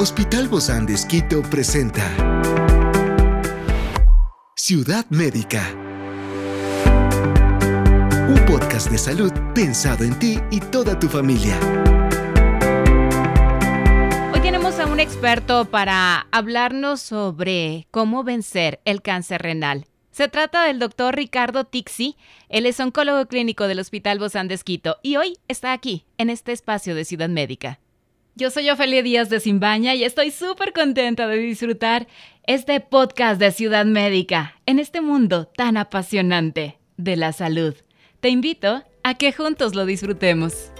Hospital Bozán de Esquito presenta Ciudad Médica. Un podcast de salud pensado en ti y toda tu familia. Hoy tenemos a un experto para hablarnos sobre cómo vencer el cáncer renal. Se trata del doctor Ricardo Tixi. Él es oncólogo clínico del Hospital Bozán de Esquito y hoy está aquí, en este espacio de Ciudad Médica. Yo soy Ofelia Díaz de Simbaña y estoy súper contenta de disfrutar este podcast de Ciudad Médica en este mundo tan apasionante de la salud. Te invito a que juntos lo disfrutemos.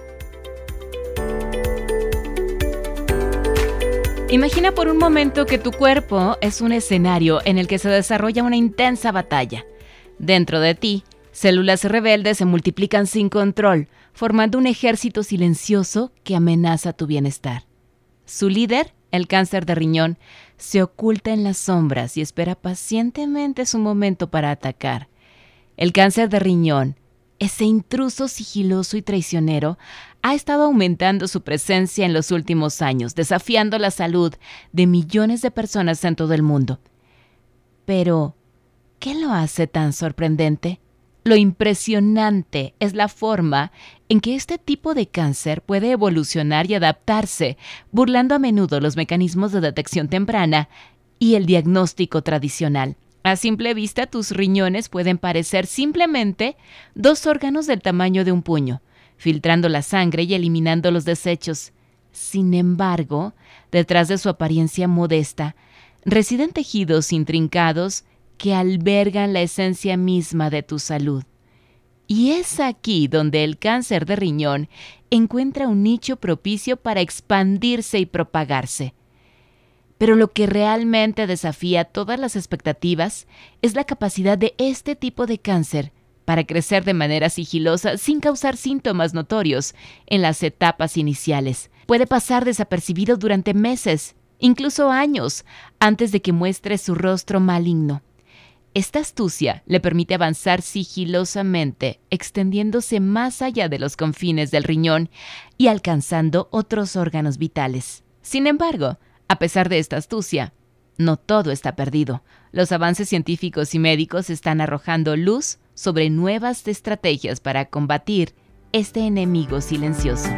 Imagina por un momento que tu cuerpo es un escenario en el que se desarrolla una intensa batalla. Dentro de ti, células rebeldes se multiplican sin control, formando un ejército silencioso que amenaza tu bienestar. Su líder, el cáncer de riñón, se oculta en las sombras y espera pacientemente su momento para atacar. El cáncer de riñón, ese intruso sigiloso y traicionero, ha estado aumentando su presencia en los últimos años, desafiando la salud de millones de personas en todo el mundo. Pero, ¿qué lo hace tan sorprendente? Lo impresionante es la forma en que este tipo de cáncer puede evolucionar y adaptarse, burlando a menudo los mecanismos de detección temprana y el diagnóstico tradicional. A simple vista, tus riñones pueden parecer simplemente dos órganos del tamaño de un puño, filtrando la sangre y eliminando los desechos. Sin embargo, detrás de su apariencia modesta, residen tejidos intrincados que albergan la esencia misma de tu salud. Y es aquí donde el cáncer de riñón encuentra un nicho propicio para expandirse y propagarse. Pero lo que realmente desafía todas las expectativas es la capacidad de este tipo de cáncer para crecer de manera sigilosa sin causar síntomas notorios en las etapas iniciales. Puede pasar desapercibido durante meses, incluso años, antes de que muestre su rostro maligno. Esta astucia le permite avanzar sigilosamente, extendiéndose más allá de los confines del riñón y alcanzando otros órganos vitales. Sin embargo, a pesar de esta astucia, no todo está perdido. Los avances científicos y médicos están arrojando luz sobre nuevas estrategias para combatir este enemigo silencioso.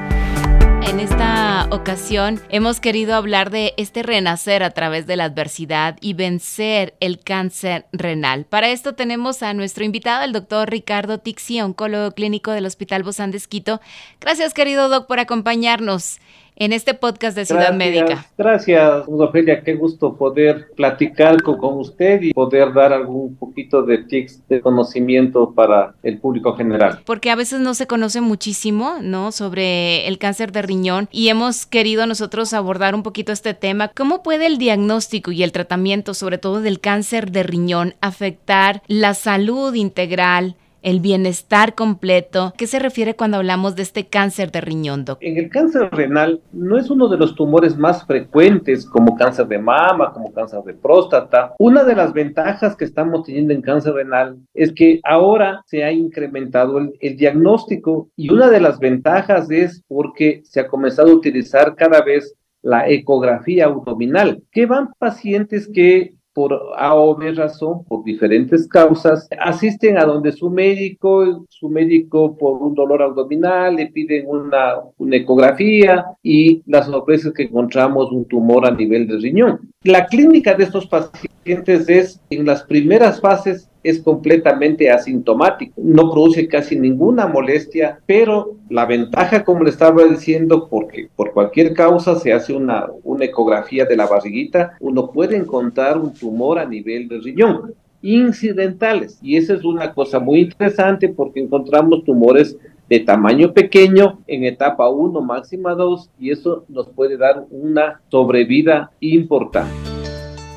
En esta ocasión hemos querido hablar de este renacer a través de la adversidad y vencer el cáncer renal. Para esto tenemos a nuestro invitado, el doctor Ricardo Tixi, oncólogo clínico del Hospital Bozán de Esquito. Gracias, querido doc, por acompañarnos en este podcast de Ciudad Médica. Gracias, Ofelia, qué gusto poder platicar con, usted y poder dar algún poquito de tips de conocimiento para el público general. Porque a veces no se conoce muchísimo, ¿no? Sobre el cáncer de riñón y hemos querido nosotros abordar un poquito este tema. ¿Cómo puede el diagnóstico y el tratamiento, sobre todo del cáncer de riñón, afectar la salud integral el bienestar completo. ¿Qué se refiere cuando hablamos de este cáncer de riñón, doctor? En el cáncer renal no es uno de los tumores más frecuentes como cáncer de mama, como cáncer de próstata. Una de las ventajas que estamos teniendo en cáncer renal es que ahora se ha incrementado el, el diagnóstico y una de las ventajas es porque se ha comenzado a utilizar cada vez la ecografía abdominal, que van pacientes que por A o B razón, por diferentes causas, asisten a donde su médico, su médico por un dolor abdominal, le piden una, una ecografía y la sorpresa es que encontramos un tumor a nivel de riñón. La clínica de estos pacientes es, en las primeras fases, es completamente asintomático, no produce casi ninguna molestia, pero la ventaja, como le estaba diciendo, porque por cualquier causa se hace una, una ecografía de la barriguita, uno puede encontrar un tumor a nivel del riñón incidentales y esa es una cosa muy interesante porque encontramos tumores de tamaño pequeño en etapa 1 máxima 2 y eso nos puede dar una sobrevida importante.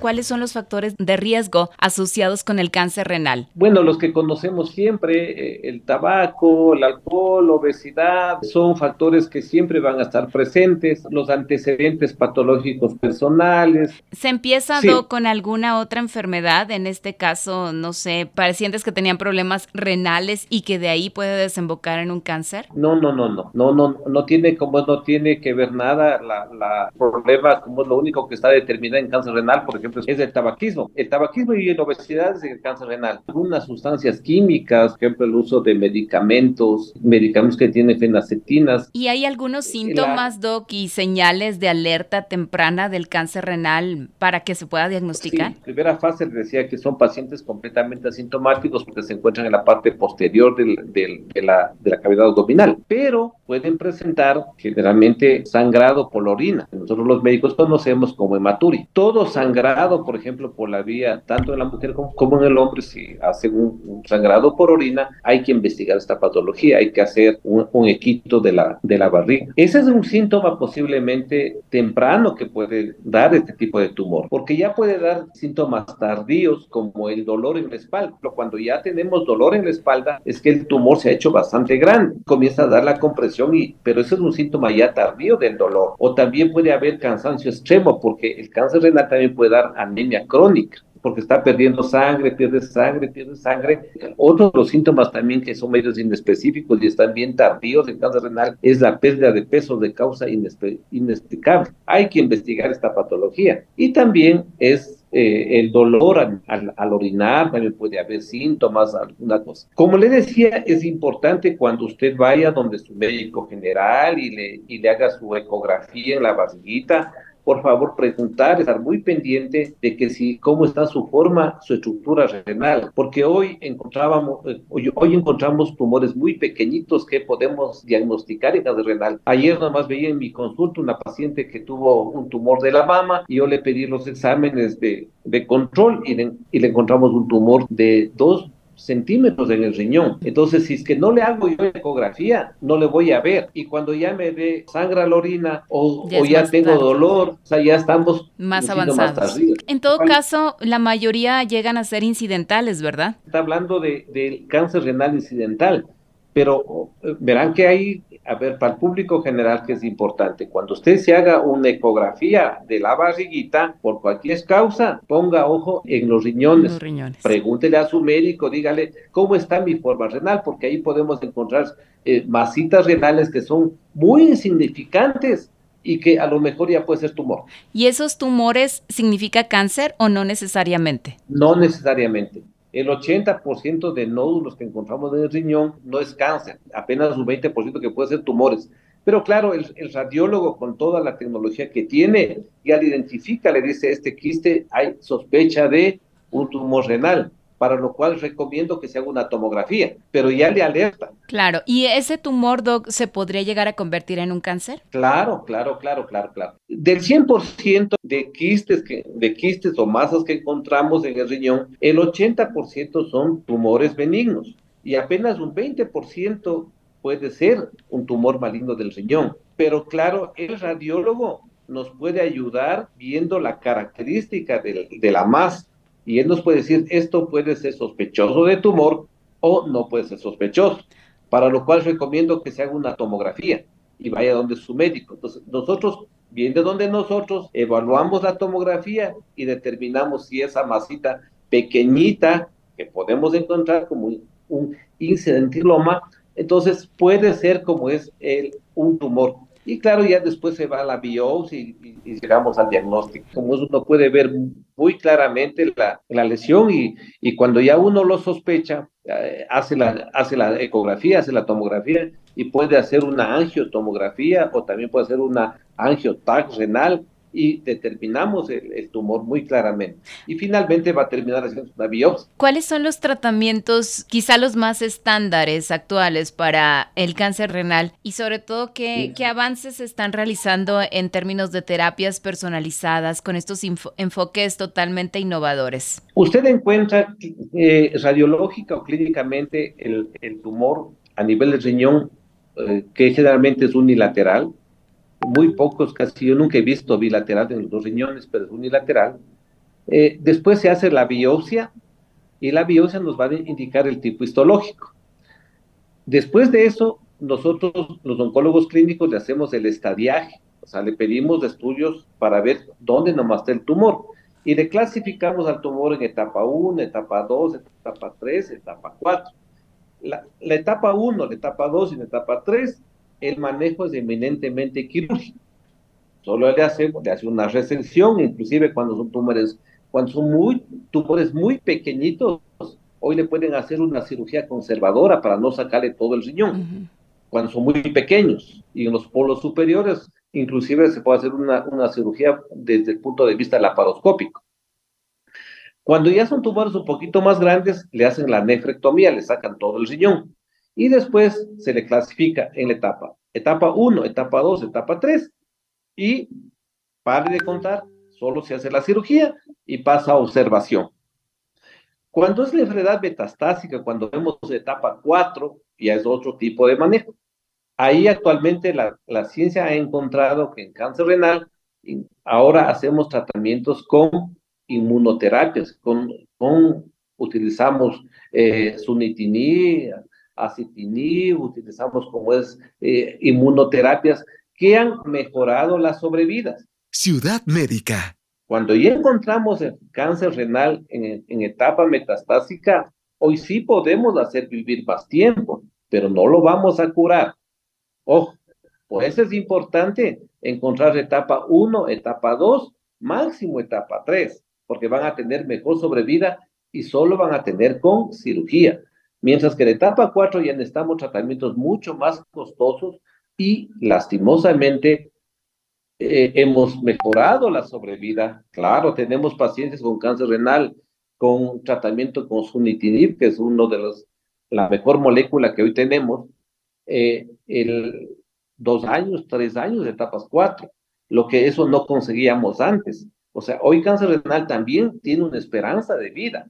¿Cuáles son los factores de riesgo asociados con el cáncer renal? Bueno, los que conocemos siempre, eh, el tabaco, el alcohol, obesidad, son factores que siempre van a estar presentes, los antecedentes patológicos personales. ¿Se empieza con alguna otra enfermedad? En este caso, no sé, pacientes que tenían problemas renales y que de ahí puede desembocar en un cáncer. No, no, no, no, no, no, no tiene como no tiene que ver nada la, la problema como es lo único que está determinado en cáncer renal, por ejemplo, es el tabaquismo. El tabaquismo y la obesidad es el cáncer renal. Algunas sustancias químicas, por ejemplo, el uso de medicamentos, medicamentos que tienen fenacetinas. ¿Y hay algunos síntomas, Doc, y señales de alerta temprana del cáncer renal para que se pueda diagnosticar? Sí, primera fase decía que son pacientes completamente asintomáticos porque se encuentran en la parte posterior del, del, de, la, de la cavidad abdominal, pero pueden presentar generalmente sangrado por la orina. Nosotros los médicos conocemos como hematuri. Todo sangrado, por ejemplo, por la vía, tanto en la mujer como, en el hombre, si hace un, sangrado por orina, hay que investigar esta patología, hay que hacer un, un, equito de la, de la barriga. Ese es un síntoma posiblemente temprano que puede dar este tipo de tumor, porque ya puede dar síntomas tardíos como el dolor en la espalda. Pero cuando ya tenemos dolor en la espalda, es que el tumor se ha hecho bastante grande, comienza a dar la compresión, y, pero ese es un síntoma ya tardío del dolor. O también puede haber cansancio extremo, porque el cáncer renal también puede dar anemia crónica porque está perdiendo sangre, pierde sangre, pierde sangre. Otros los síntomas también que son medios inespecíficos y están bien tardíos en cáncer renal es la pérdida de peso de causa inexplicable. Hay que investigar esta patología. Y también es eh, el dolor al, al, orinar, también puede haber síntomas, alguna cosa. Como le decía, es importante cuando usted vaya donde su médico general y le, y le haga su ecografía en la barriguita, por favor preguntar, estar muy pendiente de que si cómo está su forma, su estructura renal, porque hoy encontrábamos, hoy, encontramos tumores muy pequeñitos que podemos diagnosticar en cáncer renal. Ayer nomás veía en mi consulta una paciente que tuvo un tumor de la mama y yo le pedí los exámenes de, de control y le, y le encontramos un tumor de dos centímetros en el riñón. Entonces, si es que no le hago yo ecografía, no le voy a ver. Y cuando ya me ve sangra la orina o ya, o ya tengo dolor, o sea, ya estamos más avanzados. en todo caso, la mayoría llegan a ser incidentales, ¿verdad? Está hablando de, del cáncer renal incidental pero eh, verán que hay, a ver, para el público general que es importante, cuando usted se haga una ecografía de la barriguita, por cualquier causa, ponga ojo en los riñones. Los riñones. Pregúntele a su médico, dígale cómo está mi forma renal, porque ahí podemos encontrar eh, masitas renales que son muy insignificantes y que a lo mejor ya puede ser tumor. ¿Y esos tumores significa cáncer o no necesariamente? No necesariamente. El 80% de nódulos que encontramos en el riñón no es cáncer, apenas un 20% que puede ser tumores. Pero claro, el, radiólogo con toda la tecnología que tiene, ya le identifica, le dice, este quiste hay sospecha de un tumor renal para lo cual recomiendo que se haga una tomografía, pero ya le alerta. Claro, ¿y ese tumor, Doc, se podría llegar a convertir en un cáncer? Claro, claro, claro, claro, claro. Del 100% de quistes, que, de quistes o masas que encontramos en el riñón, el 80% son tumores benignos y apenas un 20% puede ser un tumor maligno del riñón. Pero claro, el radiólogo nos puede ayudar viendo la característica de, de la masa y él nos puede decir, esto puede ser sospechoso de tumor o no puede ser sospechoso, para lo cual recomiendo que se haga una tomografía y vaya donde su médico. Entonces, nosotros, bien de donde nosotros, evaluamos la tomografía y determinamos si esa masita pequeñita que podemos encontrar como un, incidentiloma, entonces puede ser como es el, un tumor y claro, ya después se va a la biopsia y, llegamos al diagnóstico. Como uno puede ver muy claramente la, la lesión y, y, cuando ya uno lo sospecha, eh, hace, la, hace la ecografía, hace la tomografía y puede hacer una angiotomografía o también puede hacer una angiotac renal y determinamos el, tumor muy claramente. Y finalmente va a terminar haciendo una biopsia. ¿Cuáles son los tratamientos, quizá los más estándares actuales para el cáncer renal? Y sobre todo, ¿qué, ¿qué avances se están realizando en términos de terapias personalizadas con estos enfoques totalmente innovadores? Usted encuentra eh, radiológica o clínicamente el, el, tumor a nivel del riñón, eh, que generalmente es unilateral, muy pocos, casi yo nunca he visto bilateral en los dos riñones, pero es unilateral. Eh, después se hace la biopsia y la biopsia nos va a indicar el tipo histológico. Después de eso, nosotros, los oncólogos clínicos, le hacemos el estadiaje, o sea, le pedimos estudios para ver dónde nomás está el tumor y le clasificamos al tumor en etapa 1, etapa 2, etapa 3, etapa 4. La, la etapa 1, la etapa 2 y la etapa 3, el manejo es eminentemente quirúrgico. Solo le hacemos, le hace una resección, inclusive cuando son tumores, cuando son muy, tumores muy pequeñitos, hoy le pueden hacer una cirugía conservadora para no sacarle todo el riñón, cuando son muy pequeños. Y en los polos superiores, inclusive se puede hacer una, una cirugía desde el punto de vista laparoscópico. Cuando ya son tumores un poquito más grandes, le hacen la nefrectomía, le sacan todo el riñón. Y después se le clasifica en la etapa, etapa 1, etapa 2, etapa 3. Y pare de contar, solo se hace la cirugía y pasa a observación. Cuando es la enfermedad metastásica, cuando vemos etapa 4, ya es otro tipo de manejo. Ahí actualmente la, la ciencia ha encontrado que en cáncer renal ahora hacemos tratamientos con inmunoterapias, con, con utilizamos eh, sunitinib, acitinib, utilizamos como es eh, inmunoterapias que han mejorado las sobrevidas. Ciudad Médica. Cuando ya encontramos el cáncer renal en, en etapa metastásica, hoy sí podemos hacer vivir más tiempo, pero no lo vamos a curar. Ojo, por eso es importante encontrar etapa 1, etapa 2, máximo etapa 3, porque van a tener mejor sobrevida y solo van a tener con cirugía. Mientras que en etapa 4 ya necesitamos tratamientos mucho más costosos y lastimosamente eh, hemos mejorado la sobrevida. Claro, tenemos pacientes con cáncer renal con tratamiento con sunitinib, que es uno de los, la mejor molécula que hoy tenemos, eh, el dos años, tres años, etapas cuatro, lo que eso no conseguíamos antes. O sea, hoy cáncer renal también tiene una esperanza de vida,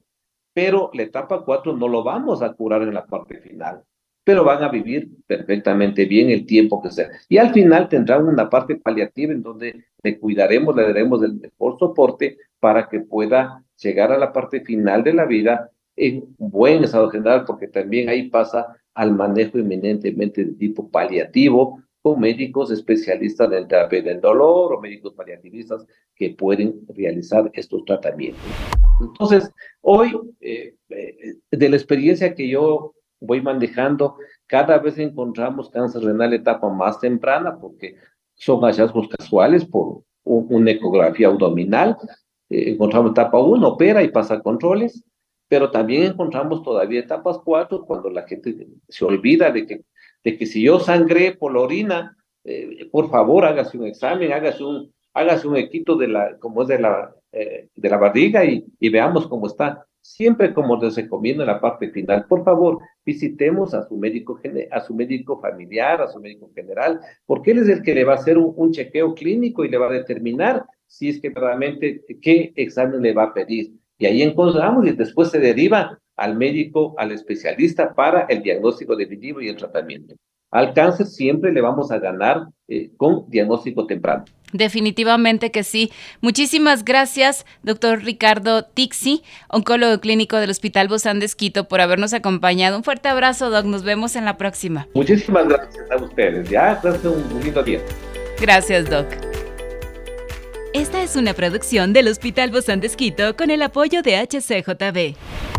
pero la etapa cuatro no lo vamos a curar en la parte final, pero van a vivir perfectamente bien el tiempo que sea. Y al final tendrán una parte paliativa en donde le cuidaremos, le daremos el mejor soporte para que pueda llegar a la parte final de la vida en buen estado general, porque también ahí pasa al manejo eminentemente de tipo paliativo, con médicos especialistas del terapia del dolor o médicos paliativistas que pueden realizar estos tratamientos. Entonces, hoy, eh, eh, de la experiencia que yo voy manejando, cada vez encontramos cáncer renal etapa más temprana porque son hallazgos casuales por una ecografía abdominal. Eh, encontramos etapa 1, opera y pasa controles pero también encontramos todavía etapas cuatro cuando la gente se olvida de que, de que si yo sangré por la orina, eh, por favor hágase un examen, hágase un, hágase un equito de la, como es de la, eh, de la barriga y, veamos cómo está. Siempre como les recomiendo en la parte final, por favor, visitemos a su médico, a su médico familiar, a su médico general, porque él es el que le va a hacer un, un chequeo clínico y le va a determinar si es que realmente qué examen le va a pedir y ahí encontramos y después se deriva al médico, al especialista para el diagnóstico definitivo y el tratamiento. Al cáncer siempre le vamos a ganar eh, con diagnóstico temprano. Definitivamente que sí. Muchísimas gracias, doctor Ricardo Tixi, oncólogo clínico del Hospital Bozán de Esquito, por habernos acompañado. Un fuerte abrazo, doc. Nos vemos en la próxima. Muchísimas gracias a ustedes. Ya, gracias, un lindo día. Gracias, doc. Esta es una producción del Hospital Bozán de con el apoyo de HCJB.